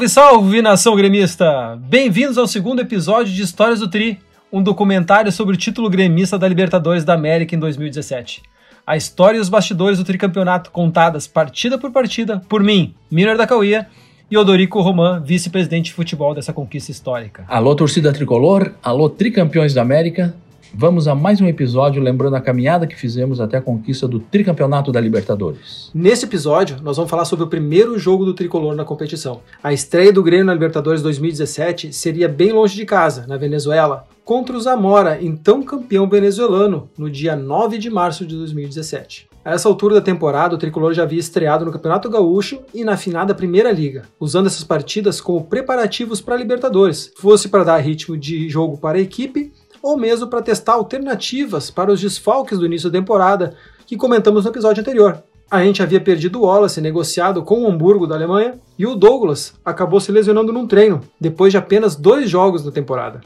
Salve, salve, nação gremista! Bem-vindos ao segundo episódio de Histórias do Tri, um documentário sobre o título gremista da Libertadores da América em 2017. A história e os bastidores do tricampeonato contadas partida por partida por mim, Miner da Cauia, e Odorico Roman, vice-presidente de futebol dessa conquista histórica. Alô, torcida tricolor, alô, tricampeões da América. Vamos a mais um episódio lembrando a caminhada que fizemos até a conquista do tricampeonato da Libertadores. Nesse episódio, nós vamos falar sobre o primeiro jogo do tricolor na competição. A estreia do Grêmio na Libertadores 2017 seria bem longe de casa, na Venezuela, contra o Zamora, então campeão venezuelano, no dia 9 de março de 2017. A essa altura da temporada, o tricolor já havia estreado no Campeonato Gaúcho e na finada Primeira Liga, usando essas partidas como preparativos para a Libertadores, fosse para dar ritmo de jogo para a equipe ou mesmo para testar alternativas para os desfalques do início da temporada que comentamos no episódio anterior. A gente havia perdido o Wallace negociado com o Hamburgo da Alemanha e o Douglas acabou se lesionando num treino, depois de apenas dois jogos da temporada.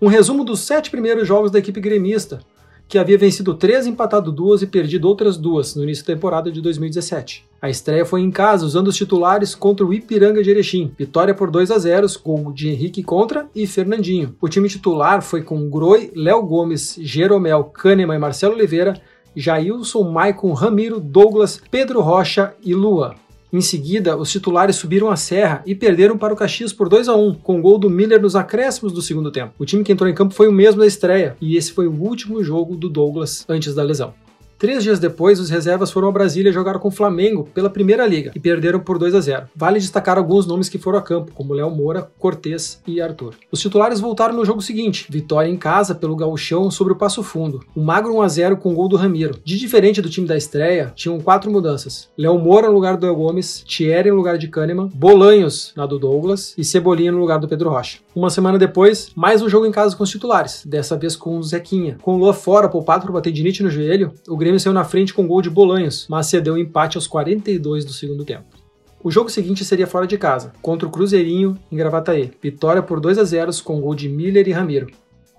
Um resumo dos sete primeiros jogos da equipe gremista, que havia vencido três, empatado duas e perdido outras duas no início da temporada de 2017. A estreia foi em casa, usando os titulares contra o Ipiranga de Erechim. Vitória por 2 a 0, gol de Henrique contra e Fernandinho. O time titular foi com Groi, Léo Gomes, Jeromel, Kahneman e Marcelo Oliveira, Jailson, Maicon, Ramiro, Douglas, Pedro Rocha e Lua. Em seguida, os titulares subiram a serra e perderam para o Caxias por 2 a 1, com gol do Miller nos acréscimos do segundo tempo. O time que entrou em campo foi o mesmo da estreia, e esse foi o último jogo do Douglas antes da lesão. Três dias depois, os reservas foram a Brasília jogar com o Flamengo pela Primeira Liga e perderam por 2 a 0. Vale destacar alguns nomes que foram a campo, como Léo Moura, Cortez e Arthur. Os titulares voltaram no jogo seguinte, vitória em casa pelo Gauchão sobre o Passo Fundo. O magro 1 a 0 com gol do Ramiro. De diferente do time da estreia, tinham quatro mudanças. Léo Moura no lugar do El Gomes, Thierry no lugar de Kahneman, Bolanhos na do Douglas e Cebolinha no lugar do Pedro Rocha. Uma semana depois, mais um jogo em casa com os titulares, dessa vez com o Zequinha. Com o Lua fora, poupado por bater de no joelho, o Grêmio Grêmio saiu na frente com gol de Bolanhos, mas cedeu empate aos 42 do segundo tempo. O jogo seguinte seria fora de casa, contra o Cruzeirinho em Gravataí. Vitória por 2 a 0 com gol de Miller e Ramiro.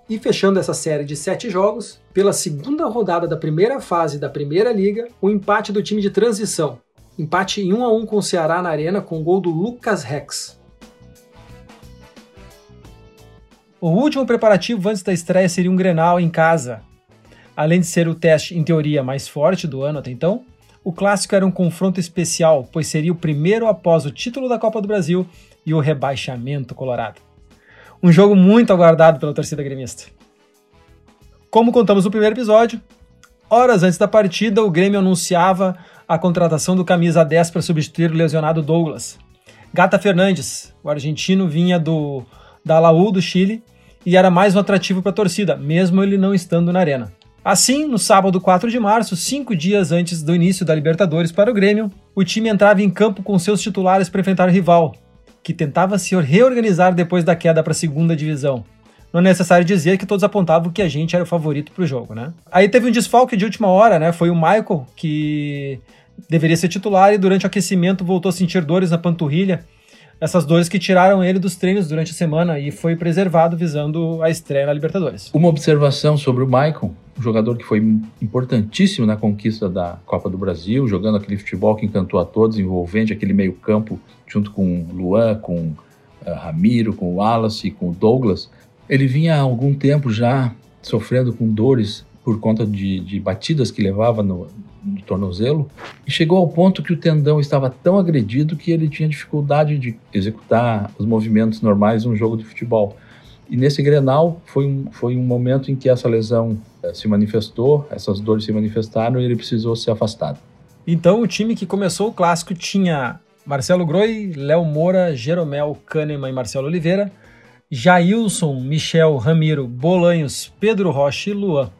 E fechando essa série de sete jogos, pela segunda rodada da primeira fase da Primeira Liga, o empate do time de transição. Empate em 1 a 1 com o Ceará na Arena com gol do Lucas Rex. O último preparativo antes da estreia seria um Grenal em casa, Além de ser o teste, em teoria, mais forte do ano até então, o clássico era um confronto especial, pois seria o primeiro após o título da Copa do Brasil e o rebaixamento colorado. Um jogo muito aguardado pela torcida gremista. Como contamos no primeiro episódio, horas antes da partida, o Grêmio anunciava a contratação do camisa 10 para substituir o lesionado Douglas. Gata Fernandes, o argentino, vinha do da Laú do Chile e era mais um atrativo para a torcida, mesmo ele não estando na arena. Assim, no sábado 4 de março, cinco dias antes do início da Libertadores para o Grêmio, o time entrava em campo com seus titulares para enfrentar o rival, que tentava se reorganizar depois da queda para a segunda divisão. Não é necessário dizer que todos apontavam que a gente era o favorito para o jogo, né? Aí teve um desfalque de última hora, né? Foi o Michael, que deveria ser titular e durante o aquecimento voltou a sentir dores na panturrilha essas dores que tiraram ele dos treinos durante a semana e foi preservado visando a estreia na Libertadores. Uma observação sobre o Maicon, um jogador que foi importantíssimo na conquista da Copa do Brasil, jogando aquele futebol que encantou a todos, envolvente aquele meio-campo junto com Luan, com uh, Ramiro, com o Wallace, com o Douglas. Ele vinha há algum tempo já sofrendo com dores por conta de, de batidas que levava no, no tornozelo e chegou ao ponto que o tendão estava tão agredido que ele tinha dificuldade de executar os movimentos normais de um jogo de futebol. E nesse Grenal foi um, foi um momento em que essa lesão eh, se manifestou, essas dores se manifestaram e ele precisou ser afastado. Então o time que começou o clássico tinha Marcelo Groi, Léo Moura, Jeromel, Kahneman e Marcelo Oliveira, Jailson, Michel, Ramiro, Bolanhos, Pedro Rocha e Luan.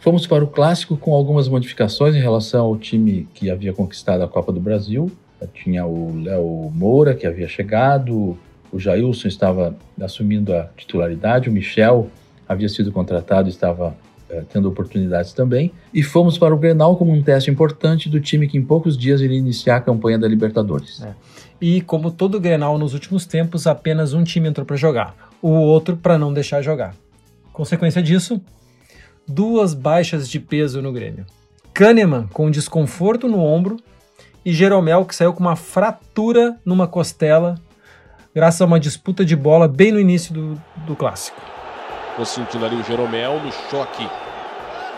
Fomos para o clássico com algumas modificações em relação ao time que havia conquistado a Copa do Brasil. Tinha o Léo Moura, que havia chegado, o Jailson estava assumindo a titularidade, o Michel havia sido contratado e estava eh, tendo oportunidades também. E fomos para o Grenal como um teste importante do time que em poucos dias iria iniciar a campanha da Libertadores. É. E como todo Grenal nos últimos tempos, apenas um time entrou para jogar, o outro para não deixar jogar. Consequência disso, duas baixas de peso no Grêmio. Kahneman com desconforto no ombro e Jeromel, que saiu com uma fratura numa costela, graças a uma disputa de bola bem no início do, do clássico. Tô sentindo ali o Jeromel no choque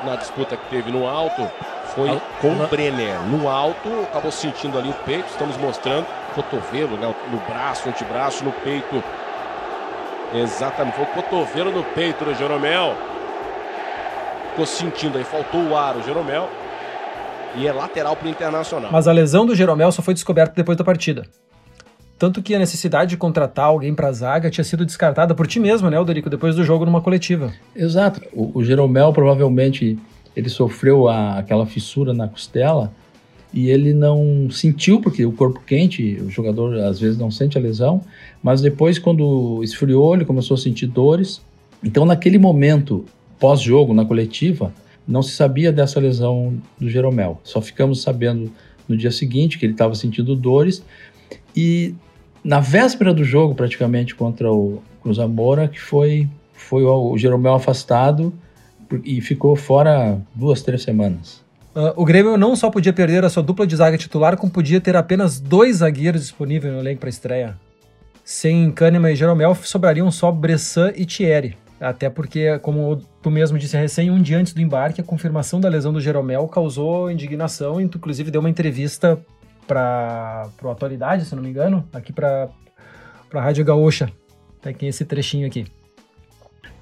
na disputa que teve no alto. Foi com o Brenner. No alto, acabou sentindo ali o peito. Estamos mostrando cotovelo, né? No braço, antebraço, no peito. Exatamente, foi o cotovelo no peito do Jeromel. Ficou sentindo aí, faltou o ar o Jeromel. E é lateral para o Internacional. Mas a lesão do Jeromel só foi descoberta depois da partida. Tanto que a necessidade de contratar alguém para a zaga tinha sido descartada por ti mesmo, né, Odorico, depois do jogo numa coletiva. Exato. O, o Jeromel provavelmente ele sofreu a, aquela fissura na costela e ele não sentiu, porque o corpo quente, o jogador às vezes não sente a lesão, mas depois, quando esfriou, ele começou a sentir dores. Então, naquele momento, pós-jogo, na coletiva, não se sabia dessa lesão do Jeromel. Só ficamos sabendo no dia seguinte que ele estava sentindo dores. E na véspera do jogo, praticamente, contra o Cruz Amora, que foi, foi o Jeromel afastado e ficou fora duas, três semanas. Uh, o Grêmio não só podia perder a sua dupla de zaga titular, como podia ter apenas dois zagueiros disponíveis no elenco para estreia. Sem Kahneman e Jeromel, sobrariam só Bressan e Thierry. Até porque, como tu mesmo disse recém, um dia antes do embarque, a confirmação da lesão do Jeromel causou indignação e tu, inclusive, deu uma entrevista para a Atualidade, se não me engano, aqui para a Rádio Gaúcha. Tem esse trechinho aqui.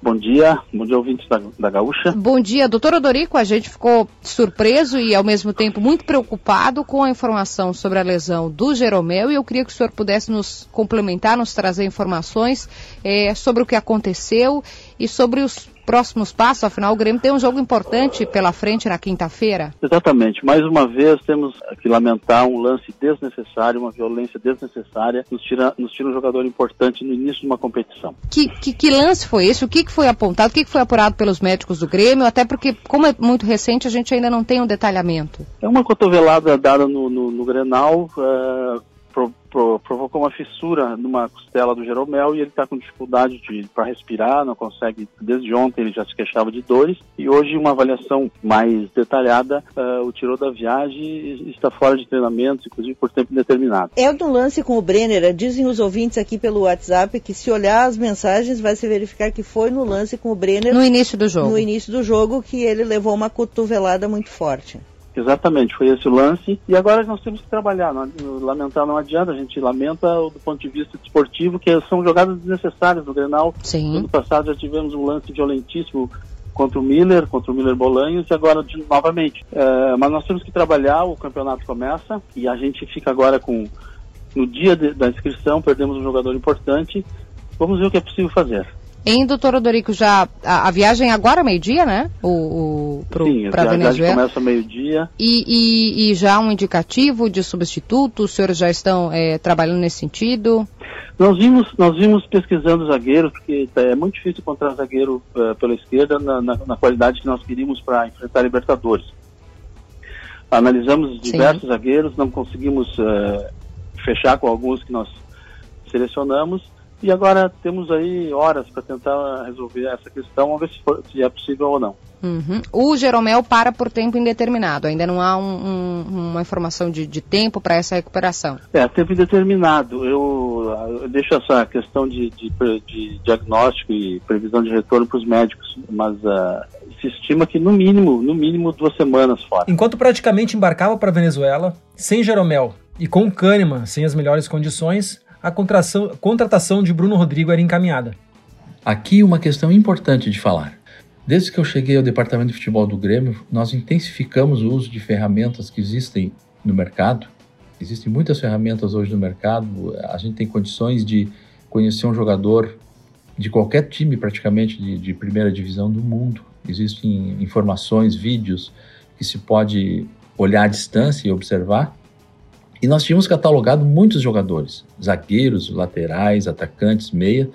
Bom dia, bom dia ouvintes da, da Gaúcha. Bom dia, doutor Odorico. A gente ficou surpreso e ao mesmo tempo muito preocupado com a informação sobre a lesão do Jeromel e eu queria que o senhor pudesse nos complementar, nos trazer informações é, sobre o que aconteceu e sobre os próximos passos? Afinal, o Grêmio tem um jogo importante pela frente na quinta-feira. Exatamente. Mais uma vez, temos que lamentar um lance desnecessário, uma violência desnecessária, nos tira, nos tira um jogador importante no início de uma competição. Que, que, que lance foi esse? O que, que foi apontado? O que, que foi apurado pelos médicos do Grêmio? Até porque, como é muito recente, a gente ainda não tem um detalhamento. É uma cotovelada dada no, no, no Grenal, uh, pro, pro, provocou uma fissura numa costela do Jeromel e ele está com dificuldade para respirar, não consegue. Desde ontem ele já se queixava de dores e hoje uma avaliação mais detalhada uh, o tirou da viagem e está fora de treinamento, inclusive por tempo indeterminado. É do lance com o Brenner, dizem os ouvintes aqui pelo WhatsApp que se olhar as mensagens vai se verificar que foi no lance com o Brenner no início do jogo. No início do jogo que ele levou uma cotovelada muito forte. Exatamente, foi esse o lance. E agora nós temos que trabalhar. Não, lamentar não adianta, a gente lamenta do ponto de vista desportivo, que são jogadas desnecessárias no Grenal. Sim. No ano passado já tivemos um lance violentíssimo contra o Miller, contra o Miller Bolanhos e agora de, novamente. É, mas nós temos que trabalhar, o campeonato começa e a gente fica agora com. No dia de, da inscrição, perdemos um jogador importante. Vamos ver o que é possível fazer. Em doutor Odorico, já a, a viagem é agora meio-dia, né? O, o, pro, Sim, a viagem começa meio-dia. E, e, e, já um indicativo de substituto? Os senhores já estão é, trabalhando nesse sentido? Nós vimos, nós vimos pesquisando zagueiros, porque é muito difícil encontrar zagueiro uh, pela esquerda na, na, na, qualidade que nós queríamos para enfrentar a Libertadores. Analisamos diversos Sim. zagueiros, não conseguimos uh, fechar com alguns que nós selecionamos e agora temos aí horas para tentar resolver essa questão, vamos ver se, for, se é possível ou não. Uhum. O Jeromel para por tempo indeterminado, ainda não há um, um, uma informação de, de tempo para essa recuperação. É, tempo indeterminado. Eu, eu deixo essa questão de, de, de, diagnóstico e previsão de retorno para os médicos, mas uh, se estima que no mínimo, no mínimo duas semanas fora. Enquanto praticamente embarcava para a Venezuela, sem Jeromel e com Kahneman sem as melhores condições, a contratação de Bruno Rodrigo era encaminhada. Aqui uma questão importante de falar. Desde que eu cheguei ao departamento de futebol do Grêmio, nós intensificamos o uso de ferramentas que existem no mercado. Existem muitas ferramentas hoje no mercado. A gente tem condições de conhecer um jogador de qualquer time, praticamente, de, de primeira divisão do mundo. Existem informações, vídeos que se pode olhar à distância e observar. E nós tínhamos catalogado muitos jogadores, zagueiros, laterais, atacantes, meia,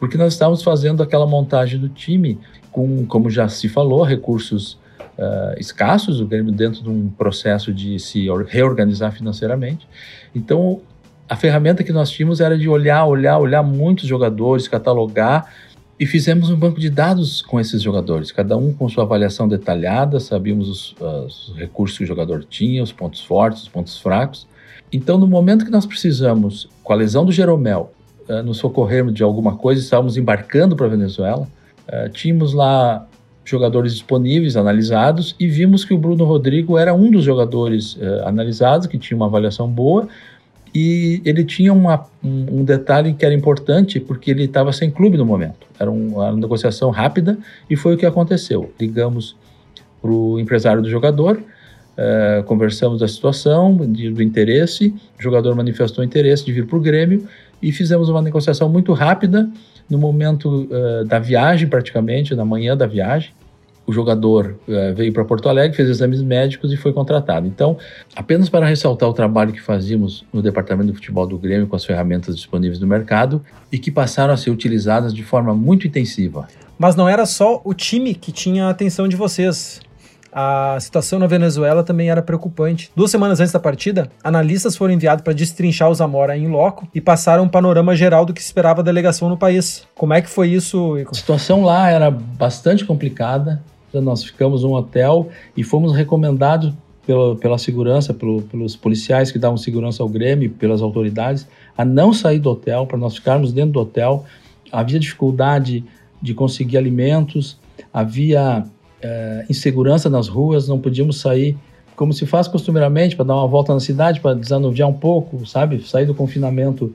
porque nós estávamos fazendo aquela montagem do time com, como já se falou, recursos uh, escassos, o Grêmio dentro de um processo de se reorganizar financeiramente. Então, a ferramenta que nós tínhamos era de olhar, olhar, olhar muitos jogadores, catalogar e fizemos um banco de dados com esses jogadores, cada um com sua avaliação detalhada, sabíamos os, os recursos que o jogador tinha, os pontos fortes, os pontos fracos Então, no momento que nós precisamos, com a lesão do Jeromel, uh, nos socorrermos de alguma coisa, estávamos embarcando para a Venezuela, uh, tínhamos lá jogadores disponíveis, analisados, e vimos que o Bruno Rodrigo era um dos jogadores uh, analisados, que tinha uma avaliação boa, e ele tinha uma, um, detalhe que era importante, porque ele estava sem clube no momento. Era, um, uma negociação rápida, e foi o que aconteceu. Ligamos para o empresário do jogador, uh, conversamos da situação, de, do interesse, o jogador manifestou interesse de vir para o Grêmio, e fizemos uma negociação muito rápida, no momento uh, da viagem, praticamente, na manhã da viagem, o jogador uh, veio para Porto Alegre, fez exames médicos e foi contratado. Então, apenas para ressaltar o trabalho que fazíamos no departamento de futebol do Grêmio com as ferramentas disponíveis no mercado e que passaram a ser utilizadas de forma muito intensiva. Mas não era só o time que tinha a atenção de vocês a situação na Venezuela também era preocupante. Duas semanas antes da partida, analistas foram enviados para destrinchar o Zamora em loco e passaram um panorama geral do que esperava da delegação no país. Como é que foi isso? A situação lá era bastante complicada. Nós ficamos num hotel e fomos recomendados pela, pela segurança, pelo, pelos policiais que davam segurança ao Grêmio, pelas autoridades, a não sair do hotel, para nós ficarmos dentro do hotel. Havia dificuldade de conseguir alimentos, havia é, insegurança nas ruas, não podíamos sair como se faz costumeiramente para dar uma volta na cidade, para desanuviar um pouco, sabe? Sair do confinamento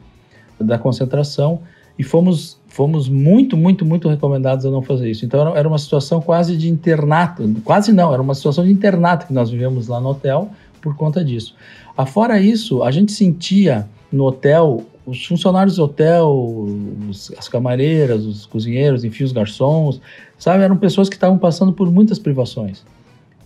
da concentração e fomos fomos muito, muito, muito recomendados a não fazer isso. Então era uma situação quase de internato, quase não, era uma situação de internato que nós vivemos lá no hotel por conta disso. Afora isso, a gente sentia no hotel os funcionários do hotel, os, as camareiras, os cozinheiros, enfim, os garçons, sabe, eram pessoas que estavam passando por muitas privações.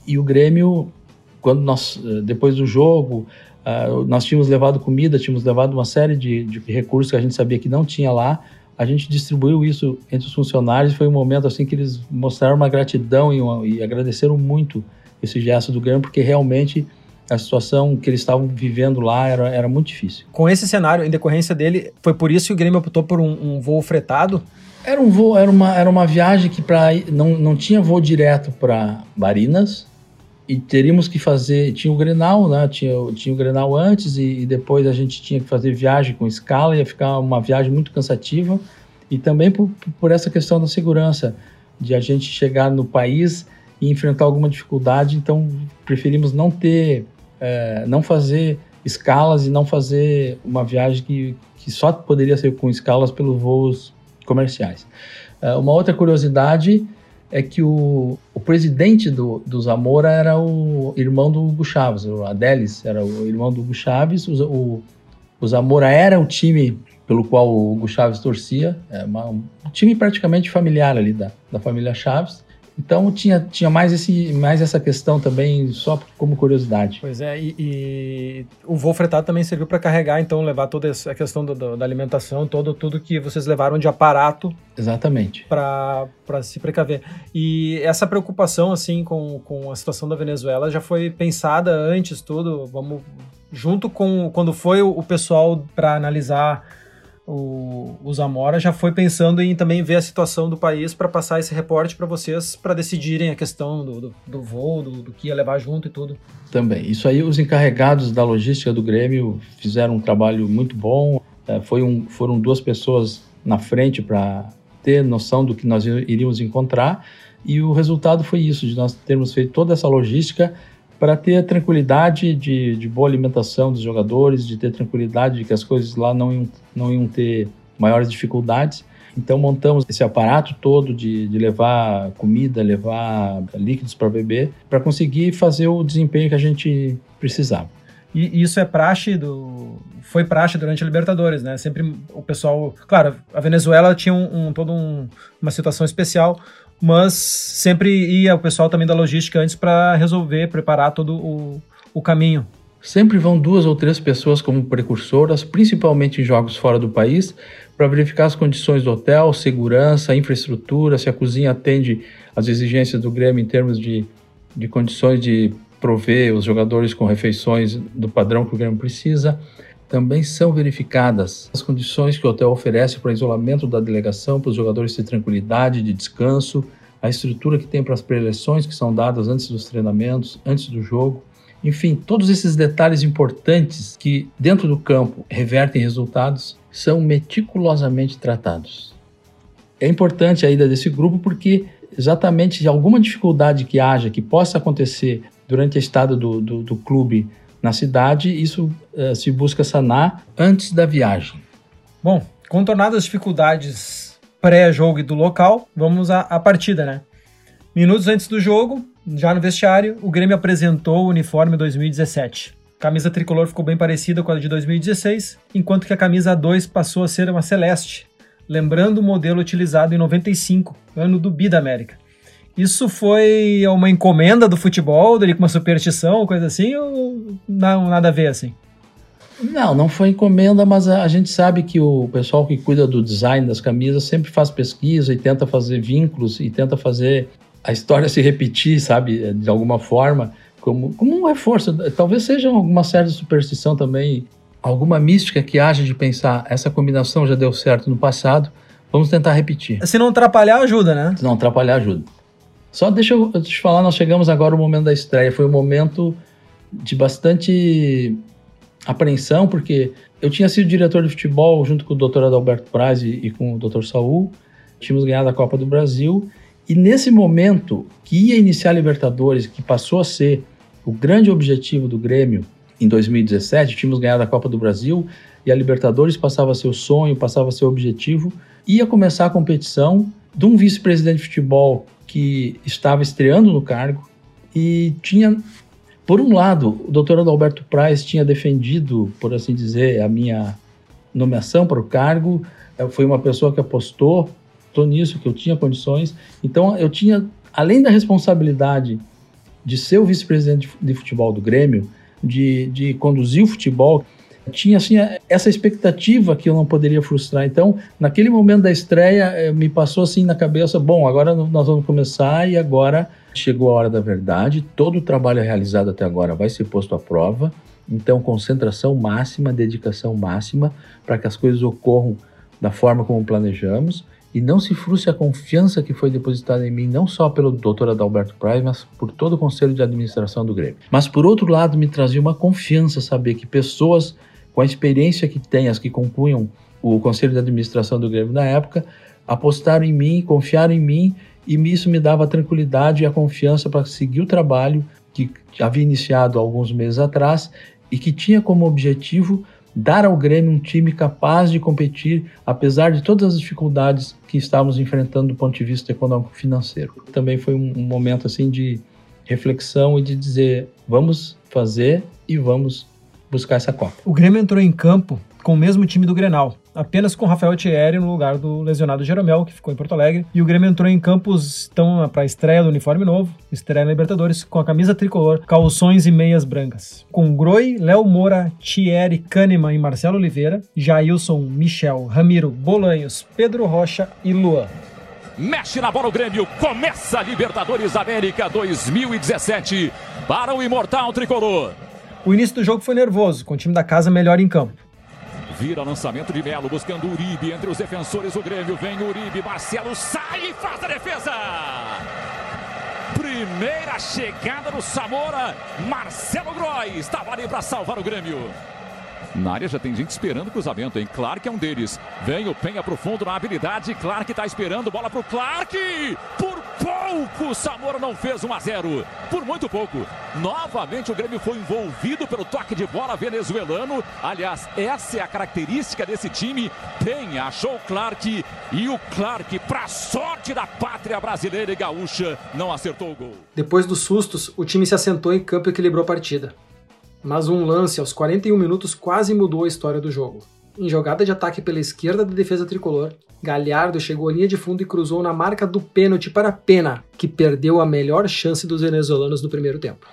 E o Grêmio, quando nós, eh, depois do jogo, uh, nós tínhamos levado comida, tínhamos levado uma série de, de, recursos que a gente sabia que não tinha lá, a gente distribuiu isso entre os funcionários, foi um momento assim que eles mostraram uma gratidão e, uma, e agradeceram muito esse gesto do Grêmio, porque realmente a situação que eles estavam vivendo lá era, era muito difícil. Com esse cenário, em decorrência dele, foi por isso que o Grêmio optou por um, um voo fretado? Era um voo, era uma, era uma viagem que pra, não, não tinha voo direto para Barinas e teríamos que fazer, tinha o Grenal, né? Tinha, tinha o Grenal antes e, e depois a gente tinha que fazer viagem com escala, ia ficar uma viagem muito cansativa e também por, por essa questão da segurança, de a gente chegar no país e enfrentar alguma dificuldade, então preferimos não ter é, não fazer escalas e não fazer uma viagem que, que só poderia ser com escalas pelos voos comerciais. É, uma outra curiosidade é que o, o presidente do, do Zamora era o irmão do Hugo Chaves, o Adelis era o irmão do Hugo Chaves, o, o, o Zamora era o time pelo qual o Hugo Chaves torcia, é uma, um time praticamente familiar ali da, da família Chaves, então tinha, tinha mais, esse, mais essa questão também, só como curiosidade. Pois é, e, e o voo fretado também serviu para carregar, então levar toda essa questão do, do, da alimentação, todo, tudo que vocês levaram de aparato. Exatamente. Para se precaver. E essa preocupação, assim, com, com a situação da Venezuela já foi pensada antes, tudo, vamos, junto com quando foi o, o pessoal para analisar o, o Zamora já foi pensando em também ver a situação do país para passar esse reporte para vocês para decidirem a questão do, do, do voo, do, do, que ia levar junto e tudo. Também. Isso aí, os encarregados da logística do Grêmio fizeram um trabalho muito bom. É, foi um, foram duas pessoas na frente para ter noção do que nós iríamos encontrar. E o resultado foi isso, de nós termos feito toda essa logística para ter a tranquilidade de, de, boa alimentação dos jogadores, de ter tranquilidade de que as coisas lá não iam, não iam ter maiores dificuldades. Então montamos esse aparato todo de, de levar comida, levar líquidos para beber, para conseguir fazer o desempenho que a gente precisava. E isso é praxe do. Foi praxe durante a Libertadores, né? Sempre o pessoal. Claro, a Venezuela tinha um, um toda um, uma situação especial mas sempre ia o pessoal também da logística antes para resolver, preparar todo o, o caminho. Sempre vão duas ou três pessoas como precursoras, principalmente em jogos fora do país, para verificar as condições do hotel, segurança, infraestrutura, se a cozinha atende às exigências do Grêmio em termos de, de condições de prover os jogadores com refeições do padrão que o Grêmio precisa. Também são verificadas as condições que o hotel oferece para isolamento da delegação, para os jogadores ter tranquilidade, de descanso, a estrutura que tem para as preleções que são dadas antes dos treinamentos, antes do jogo. Enfim, todos esses detalhes importantes que dentro do campo revertem resultados são meticulosamente tratados. É importante a ida desse grupo porque exatamente alguma dificuldade que haja, que possa acontecer durante a estada do, do, do clube na cidade, isso uh, se busca sanar antes da viagem. Bom, contornadas as dificuldades pré-jogo e do local, vamos à, à partida, né? Minutos antes do jogo, já no vestiário, o Grêmio apresentou o uniforme 2017. A camisa tricolor ficou bem parecida com a de 2016, enquanto que a camisa 2 passou a ser uma celeste, lembrando o modelo utilizado em 95, ano do Bi da América. Isso foi uma encomenda do futebol, dele com uma superstição, coisa assim, ou não, nada a ver assim? Não, não foi encomenda, mas a, a, gente sabe que o pessoal que cuida do design das camisas sempre faz pesquisa e tenta fazer vínculos e tenta fazer a história se repetir, sabe, de alguma forma, como, como um reforço. Talvez seja alguma certa superstição também, alguma mística que haja de pensar essa combinação já deu certo no passado, vamos tentar repetir. Se não atrapalhar, ajuda, né? Se não atrapalhar, ajuda. Só deixa eu, te falar, nós chegamos agora ao momento da estreia. Foi um momento de bastante apreensão, porque eu tinha sido diretor de futebol junto com o Dr. Adalberto Braz e, e com o Dr. Saul. Tínhamos ganhado a Copa do Brasil. E nesse momento que ia iniciar a Libertadores, que passou a ser o grande objetivo do Grêmio em 2017, tínhamos ganhado a Copa do Brasil e a Libertadores passava a ser o sonho, passava a ser o objetivo, ia começar a competição de um vice-presidente de futebol que estava estreando no cargo e tinha, por um lado, o doutor Adalberto Praz tinha defendido, por assim dizer, a minha nomeação para o cargo, eh, foi uma pessoa que apostou nisso, que eu tinha condições. Então eu tinha, além da responsabilidade de ser o vice-presidente de futebol do Grêmio, de, de conduzir o futebol, tinha assim essa expectativa que eu não poderia frustrar. Então, naquele momento da estreia, eh, me passou assim na cabeça, bom, agora nós vamos começar e agora chegou a hora da verdade, todo o trabalho realizado até agora vai ser posto à prova. Então, concentração máxima, dedicação máxima para que as coisas ocorram da forma como planejamos e não se frustre a confiança que foi depositada em mim, não só pelo Dr. Adalberto Price, mas por todo o conselho de administração do Grêmio. Mas por outro lado, me trazia uma confiança saber que pessoas com a experiência que têm, as que compunham o conselho de administração do Grêmio na época, apostaram em mim, confiaram em mim e isso me dava a tranquilidade e a confiança para seguir o trabalho que havia iniciado alguns meses atrás e que tinha como objetivo dar ao Grêmio um time capaz de competir, apesar de todas as dificuldades que estávamos enfrentando do ponto de vista econômico-financeiro. Também foi um, um momento assim de reflexão e de dizer vamos fazer e vamos buscar essa Copa. O Grêmio entrou em campo com o mesmo time do Grenal, apenas com Rafael Thierry no lugar do lesionado Jeromel, que ficou em Porto Alegre. E o Grêmio entrou em campos então, para a estreia do uniforme novo, estreia na Libertadores, com a camisa tricolor, calções e meias brancas. Com Groi, Léo Moura, Thierry, Kahneman e Marcelo Oliveira, Jailson, Michel, Ramiro, Bolanhos, Pedro Rocha e Luan. Mexe na bola o Grêmio, começa a Libertadores América 2017 para o Imortal Tricolor. O início do jogo foi nervoso, com o time da casa melhor em campo. Vira lançamento de Melo, buscando Uribe entre os defensores do Grêmio. Vem Uribe, Marcelo sai e faz a defesa. Primeira chegada do Samora, Marcelo Groy estava ali para salvar o Grêmio. Na área já tem gente esperando o cruzamento, hein? Clark é um deles. Vem o Penha pro fundo na habilidade. Clark está esperando. Bola pro Clark. Por pouco, Samora não fez 1 a 0. Por muito pouco. Novamente o Grêmio foi envolvido pelo toque de bola venezuelano. Aliás, essa é a característica desse time. Penha achou o Clark e o Clark, para sorte da pátria brasileira e gaúcha, não acertou o gol. Depois dos sustos, o time se assentou em campo e equilibrou a partida mas um lance aos 41 minutos quase mudou a história do jogo. Em jogada de ataque pela esquerda da defesa tricolor, Galhardo chegou à linha de fundo e cruzou na marca do pênalti para Pena, que perdeu a melhor chance dos venezuelanos no primeiro tempo.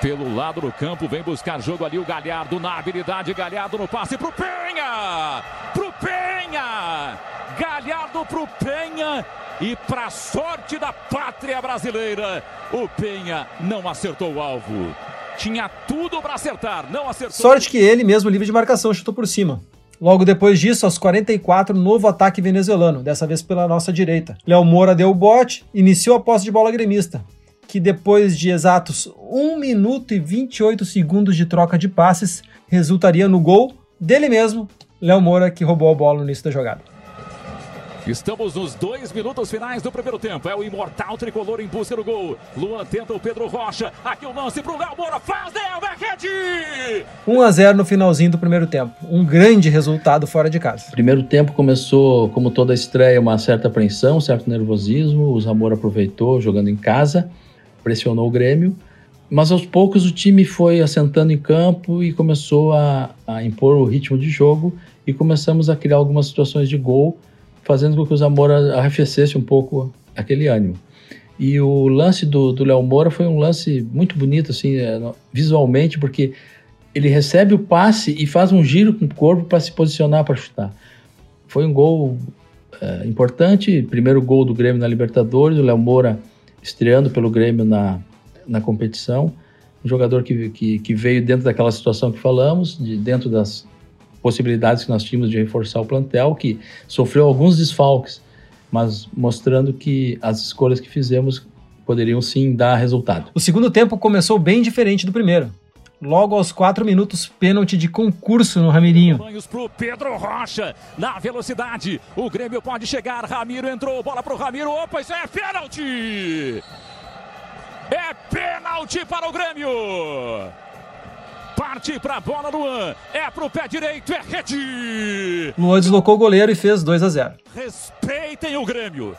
Pelo lado do campo, vem buscar jogo ali o Galhardo na habilidade, Galhardo no passe pro Penha! Pro Penha! Galhardo pro Penha e para sorte da pátria brasileira, o Penha não acertou o alvo. Tinha tudo para acertar, não acertou. Sorte que ele, mesmo livre de marcação, chutou por cima. Logo depois disso, aos 44, novo ataque venezuelano, dessa vez pela nossa direita. Léo Moura deu o bote, iniciou a posse de bola gremista, que depois de exatos 1 minuto e 28 segundos de troca de passes, resultaria no gol dele mesmo, Léo Moura, que roubou a bola no início da jogada. Estamos nos dois minutos finais do primeiro tempo. É o imortal tricolor em busca do gol. Luan tenta o Pedro Rocha. Aqui o lance pro Léo Moura. Faz Léo, é rede! 1 a 0 no finalzinho do primeiro tempo. Um grande resultado fora de casa. Primeiro tempo começou, como toda estreia, uma certa apreensão, um certo nervosismo. O Zamora aproveitou jogando em casa, pressionou o Grêmio. Mas aos poucos o time foi assentando em campo e começou a, a impor o ritmo de jogo e começamos a criar algumas situações de gol fazendo com que o Zamora arrefecesse um pouco aquele ânimo. E o lance do Léo Moura foi um lance muito bonito, assim, é, visualmente, porque ele recebe o passe e faz um giro com o corpo para se posicionar para chutar. Foi um gol é, importante, primeiro gol do Grêmio na Libertadores, o Léo Moura estreando pelo Grêmio na, na competição. Um jogador que, que, que veio dentro daquela situação que falamos, de dentro das possibilidades que nós tínhamos de reforçar o plantel, que sofreu alguns desfalques, mas mostrando que as escolhas que fizemos poderiam sim dar resultado. O segundo tempo começou bem diferente do primeiro. Logo aos quatro minutos, pênalti de concurso no Ramirinho. Banhos pro Pedro Rocha, na velocidade, o Grêmio pode chegar, Ramiro entrou, bola pro Ramiro, opa, isso é pênalti! É pênalti para o Grêmio! Parte para a bola, Luan. É pro pé direito, é rede. Luan deslocou o goleiro e fez 2 a 0. Respeitem o Grêmio.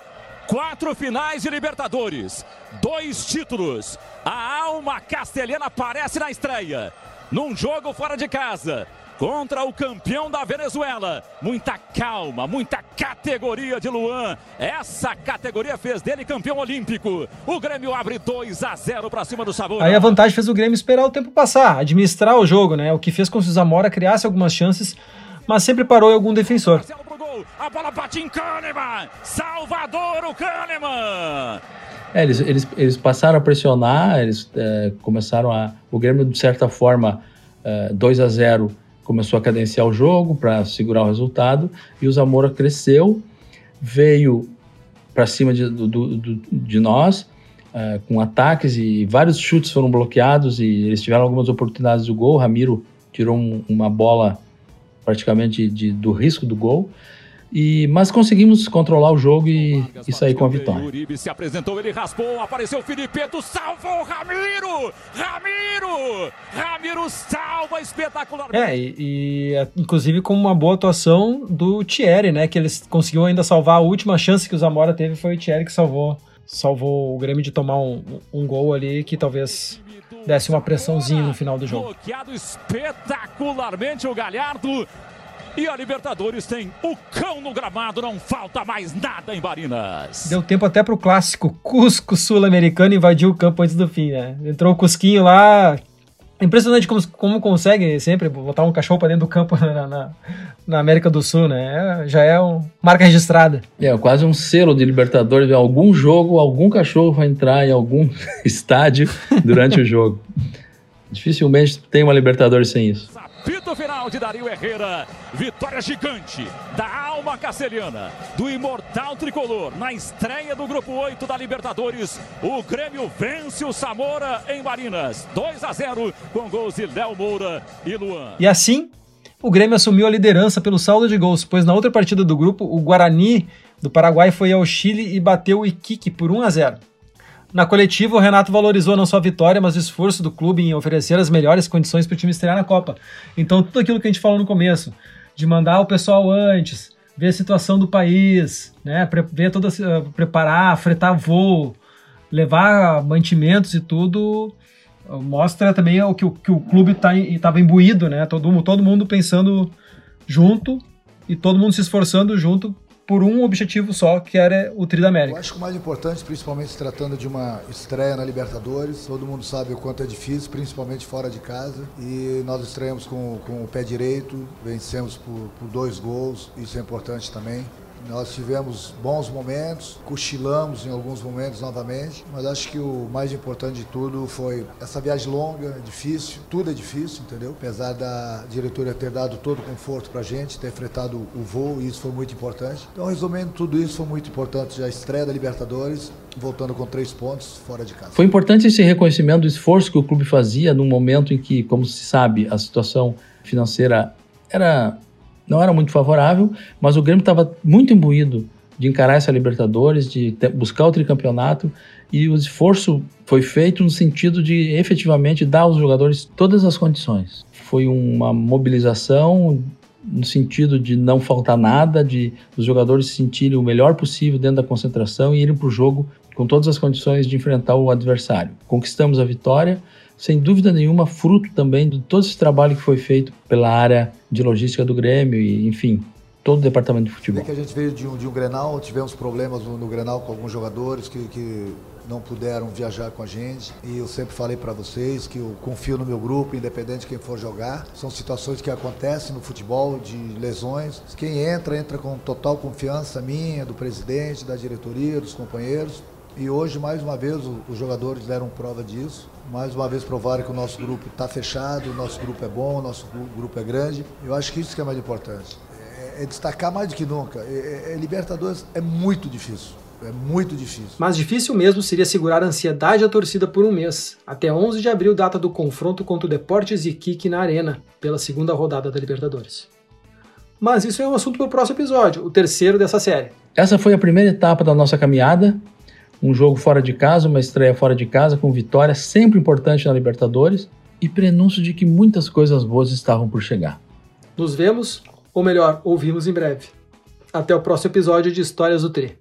Quatro finais de Libertadores, dois títulos. A alma castelhana aparece na estreia. Num jogo fora de casa, contra o campeão da Venezuela. Muita calma, muita categoria de Luan. Essa categoria fez dele campeão olímpico. O Grêmio abre 2 a 0 para cima do Sabor. Aí a vantagem fez o Grêmio esperar o tempo passar, administrar o jogo, né? O que fez com que o Zamora criasse algumas chances, mas sempre parou em algum defensor. A bola bate em Kahneman. Salvador o Kahneman. É, eles, eles, eles passaram a pressionar, eles é, começaram a. O Grêmio, de certa forma, é, 2 a 0 começou a cadenciar o jogo para segurar o resultado e o Zamora cresceu, veio para cima de, do, do, de nós uh, com ataques e vários chutes foram bloqueados e eles tiveram algumas oportunidades do gol. O Ramiro tirou um, uma bola praticamente de, do risco do gol e, mas conseguimos controlar o jogo e, e sair com a vitória. Uribe se apresentou, ele raspou, apareceu o Filipeto, salvou o Ramiro! Ramiro! Ramiro salva espetacular. É, e, e, inclusive com uma boa atuação do Thierry, né? Que eles conseguiu ainda salvar a última chance que o Zamora teve foi o Thierry que salvou, salvou o Grêmio de tomar um, um gol ali que talvez desse uma pressãozinha no final do jogo. Bloqueado espetacularmente o Galhardo. E a Libertadores tem o cão no gramado, não falta mais nada em Barinas. Deu tempo até pro clássico Cusco sul-americano invadir o campo antes do fim, né? Entrou o Cusquinho lá. Impressionante como, como consegue sempre botar um cachorro para dentro do campo na, na, na, América do Sul, né? É, já é uma marca registrada. É, quase um selo de Libertadores. Algum jogo, algum cachorro vai entrar em algum estádio durante o jogo. Dificilmente tem uma Libertadores sem isso. De Dario Herrera. Vitória gigante da alma castelhana, do imortal tricolor. Na estreia do Grupo 8 da Libertadores, o Grêmio vence o Samora em Marinas. 2 a 0 com gols de Léo Moura e Luan. E assim, o Grêmio assumiu a liderança pelo saldo de gols, pois na outra partida do grupo, o Guarani do Paraguai foi ao Chile e bateu o Iquique por 1 a 0. Na coletiva, o Renato valorizou não só a vitória, mas o esforço do clube em oferecer as melhores condições para o time estrear na Copa. Então, tudo aquilo que a gente falou no começo, de mandar o pessoal antes, ver a situação do país, né, ver toda, uh, preparar, fretar voo, levar mantimentos e tudo, uh, mostra também o que, o, que o clube estava tá, imbuído, né, todo, todo mundo pensando junto e todo mundo se esforçando junto por um objetivo só, que era o Tri da América. Eu acho que o mais importante, principalmente se tratando de uma estreia na Libertadores, todo mundo sabe o quanto é difícil, principalmente fora de casa. E nós estreamos com, com o pé direito, vencemos por, por dois gols, isso é importante também. Nós tivemos bons momentos, cochilamos em alguns momentos novamente, mas acho que o mais importante de tudo foi essa viagem longa, difícil, tudo é difícil, entendeu? Apesar da diretoria ter dado todo o conforto pra gente, ter fretado o voo, e isso foi muito importante. Então, resumindo tudo isso, foi muito importante a estreia da Libertadores, voltando com três pontos fora de casa. Foi importante esse reconhecimento do esforço que o clube fazia num momento em que, como se sabe, a situação financeira era não era muito favorável, mas o Grêmio estava muito imbuído de encarar essa Libertadores, de buscar o tricampeonato e o esforço foi feito no sentido de efetivamente dar aos jogadores todas as condições. Foi uma mobilização no sentido de não faltar nada, de os jogadores se sentirem o melhor possível dentro da concentração e irem para o jogo com todas as condições de enfrentar o adversário. Conquistamos a vitória, sem dúvida nenhuma, fruto também de todo esse trabalho que foi feito pela área de logística do Grêmio e, enfim, todo o departamento de futebol. É que a gente veio de um, de um Grenal, tivemos problemas no, no Grenal com alguns jogadores que, que não puderam viajar com a gente. E eu sempre falei para vocês que eu confio no meu grupo, independente de quem for jogar. São situações que acontecem no futebol, de lesões. Quem entra, entra com total confiança minha, do presidente, da diretoria, dos companheiros. E hoje, mais uma vez, os jogadores deram prova disso. Mais uma vez provaram que o nosso grupo está fechado, o nosso grupo é bom, o nosso grupo é grande. Eu acho que isso que é mais importante. É, é destacar mais do que nunca. É, é, Libertadores é muito difícil. É muito difícil. Mas difícil mesmo seria segurar a ansiedade da torcida por um mês. Até 11 de abril, data do confronto contra o Deportes Iquique na Arena, pela segunda rodada da Libertadores. Mas isso é um assunto para o próximo episódio, o terceiro dessa série. Essa foi a primeira etapa da nossa caminhada. Um jogo fora de casa, uma estreia fora de casa, com vitória, sempre importante na Libertadores, e prenúncio de que muitas coisas boas estavam por chegar. Nos vemos, ou melhor, ouvimos em breve. Até o próximo episódio de Histórias do Tri.